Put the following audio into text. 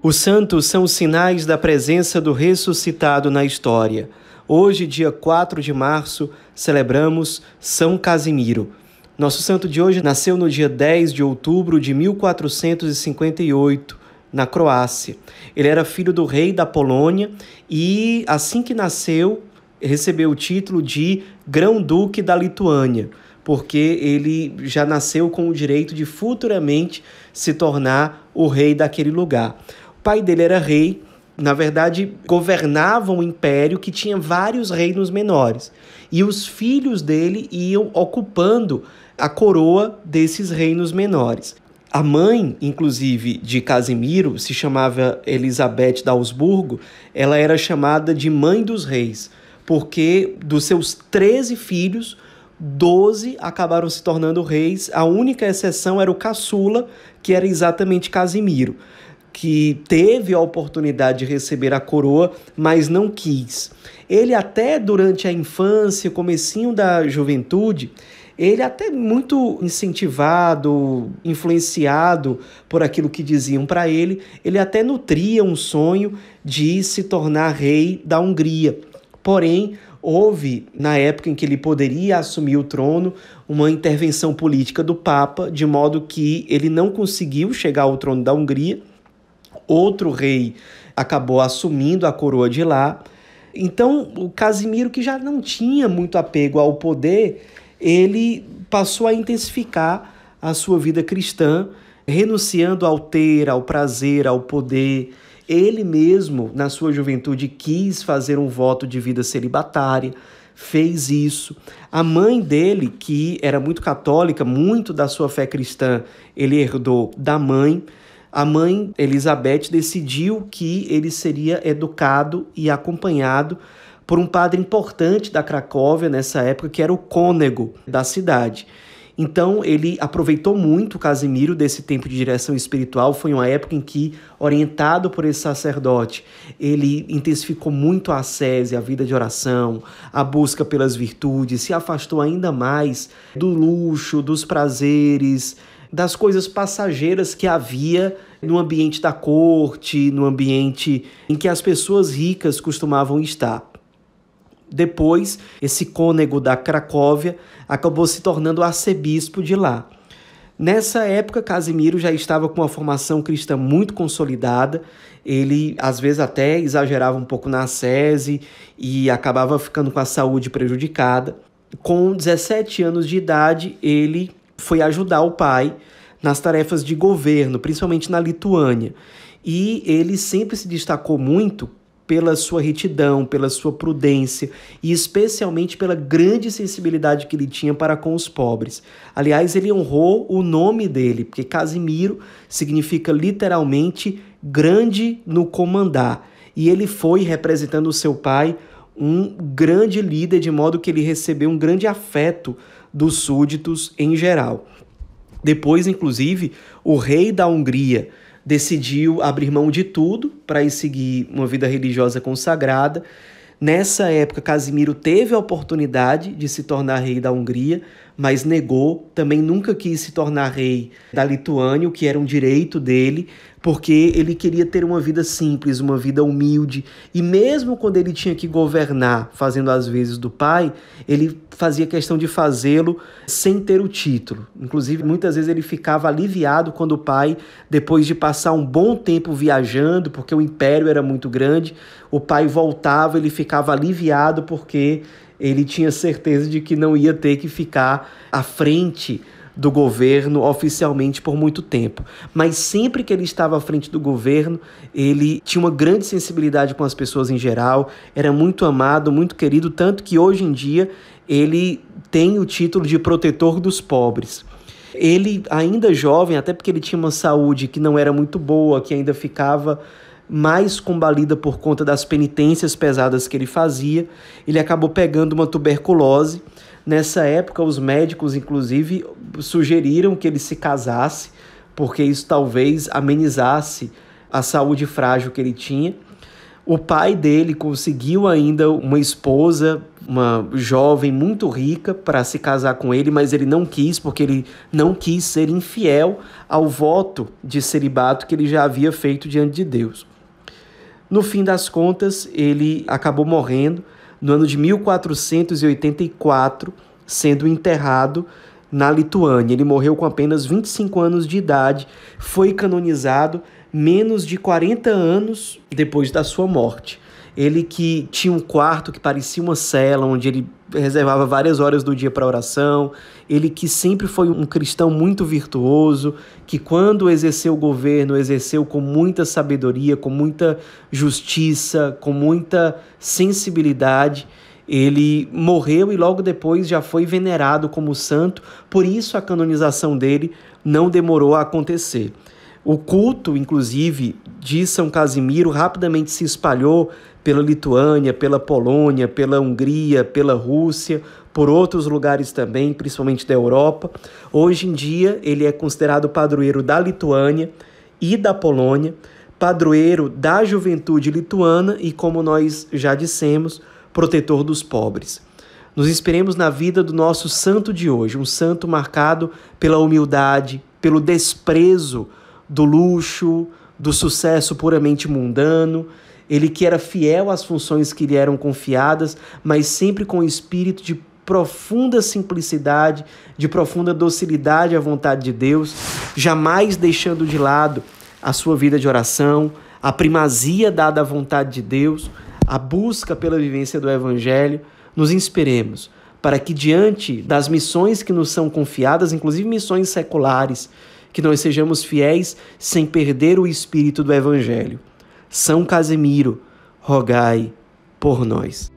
Os santos são sinais da presença do ressuscitado na história. Hoje, dia 4 de março, celebramos São Casimiro. Nosso santo de hoje nasceu no dia 10 de outubro de 1458, na Croácia. Ele era filho do rei da Polônia e, assim que nasceu, recebeu o título de Grão-Duque da Lituânia, porque ele já nasceu com o direito de futuramente se tornar o rei daquele lugar pai dele era rei, na verdade, governava um império que tinha vários reinos menores. E os filhos dele iam ocupando a coroa desses reinos menores. A mãe, inclusive, de Casimiro, se chamava Elizabeth da Augsburgo, ela era chamada de Mãe dos Reis, porque dos seus 13 filhos, 12 acabaram se tornando reis. A única exceção era o caçula, que era exatamente Casimiro que teve a oportunidade de receber a coroa, mas não quis. Ele até durante a infância, comecinho da juventude, ele até muito incentivado, influenciado por aquilo que diziam para ele, ele até nutria um sonho de se tornar rei da Hungria. Porém, houve, na época em que ele poderia assumir o trono, uma intervenção política do Papa, de modo que ele não conseguiu chegar ao trono da Hungria outro rei acabou assumindo a coroa de lá. Então, o Casimiro, que já não tinha muito apego ao poder, ele passou a intensificar a sua vida cristã, renunciando ao ter, ao prazer, ao poder. Ele mesmo, na sua juventude, quis fazer um voto de vida celibatária, fez isso. A mãe dele, que era muito católica, muito da sua fé cristã, ele herdou da mãe a mãe Elizabeth decidiu que ele seria educado e acompanhado por um padre importante da Cracóvia nessa época, que era o cônego da cidade. Então ele aproveitou muito Casimiro desse tempo de direção espiritual. Foi uma época em que, orientado por esse sacerdote, ele intensificou muito a ascese, a vida de oração, a busca pelas virtudes, se afastou ainda mais do luxo, dos prazeres, das coisas passageiras que havia no ambiente da corte, no ambiente em que as pessoas ricas costumavam estar. Depois, esse cônego da Cracóvia acabou se tornando arcebispo de lá. Nessa época, Casimiro já estava com uma formação cristã muito consolidada. Ele, às vezes, até exagerava um pouco na sese e acabava ficando com a saúde prejudicada. Com 17 anos de idade, ele foi ajudar o pai nas tarefas de governo, principalmente na Lituânia. E ele sempre se destacou muito pela sua retidão, pela sua prudência e especialmente pela grande sensibilidade que ele tinha para com os pobres. Aliás, ele honrou o nome dele, porque Casimiro significa literalmente grande no comandar. E ele foi, representando o seu pai, um grande líder, de modo que ele recebeu um grande afeto dos súditos em geral. Depois, inclusive, o rei da Hungria decidiu abrir mão de tudo para ir seguir uma vida religiosa consagrada. Nessa época, Casimiro teve a oportunidade de se tornar rei da Hungria, mas negou. Também nunca quis se tornar rei da Lituânia, o que era um direito dele, porque ele queria ter uma vida simples, uma vida humilde. E mesmo quando ele tinha que governar, fazendo as vezes do pai, ele fazia questão de fazê-lo sem ter o título. Inclusive, muitas vezes ele ficava aliviado quando o pai, depois de passar um bom tempo viajando, porque o império era muito grande, o pai voltava, ele ficava aliviado porque ele tinha certeza de que não ia ter que ficar à frente do governo oficialmente por muito tempo. Mas sempre que ele estava à frente do governo, ele tinha uma grande sensibilidade com as pessoas em geral, era muito amado, muito querido, tanto que hoje em dia ele tem o título de protetor dos pobres. Ele, ainda jovem, até porque ele tinha uma saúde que não era muito boa, que ainda ficava mais combalida por conta das penitências pesadas que ele fazia, ele acabou pegando uma tuberculose Nessa época, os médicos, inclusive, sugeriram que ele se casasse, porque isso talvez amenizasse a saúde frágil que ele tinha. O pai dele conseguiu ainda uma esposa, uma jovem muito rica, para se casar com ele, mas ele não quis, porque ele não quis ser infiel ao voto de celibato que ele já havia feito diante de Deus. No fim das contas, ele acabou morrendo no ano de 1484, sendo enterrado na Lituânia. Ele morreu com apenas 25 anos de idade, foi canonizado menos de 40 anos depois da sua morte. Ele que tinha um quarto que parecia uma cela, onde ele reservava várias horas do dia para oração. Ele que sempre foi um cristão muito virtuoso, que quando exerceu o governo, exerceu com muita sabedoria, com muita justiça, com muita sensibilidade. Ele morreu e logo depois já foi venerado como santo, por isso a canonização dele não demorou a acontecer. O culto, inclusive, de São Casimiro rapidamente se espalhou pela Lituânia, pela Polônia, pela Hungria, pela Rússia, por outros lugares também, principalmente da Europa. Hoje em dia, ele é considerado padroeiro da Lituânia e da Polônia, padroeiro da juventude lituana e, como nós já dissemos, protetor dos pobres. Nos inspiremos na vida do nosso santo de hoje, um santo marcado pela humildade, pelo desprezo do luxo, do sucesso puramente mundano. Ele que era fiel às funções que lhe eram confiadas, mas sempre com o espírito de profunda simplicidade, de profunda docilidade à vontade de Deus, jamais deixando de lado a sua vida de oração, a primazia dada à vontade de Deus, a busca pela vivência do Evangelho. Nos inspiremos para que, diante das missões que nos são confiadas, inclusive missões seculares, que nós sejamos fiéis sem perder o espírito do Evangelho. São Casimiro, rogai por nós.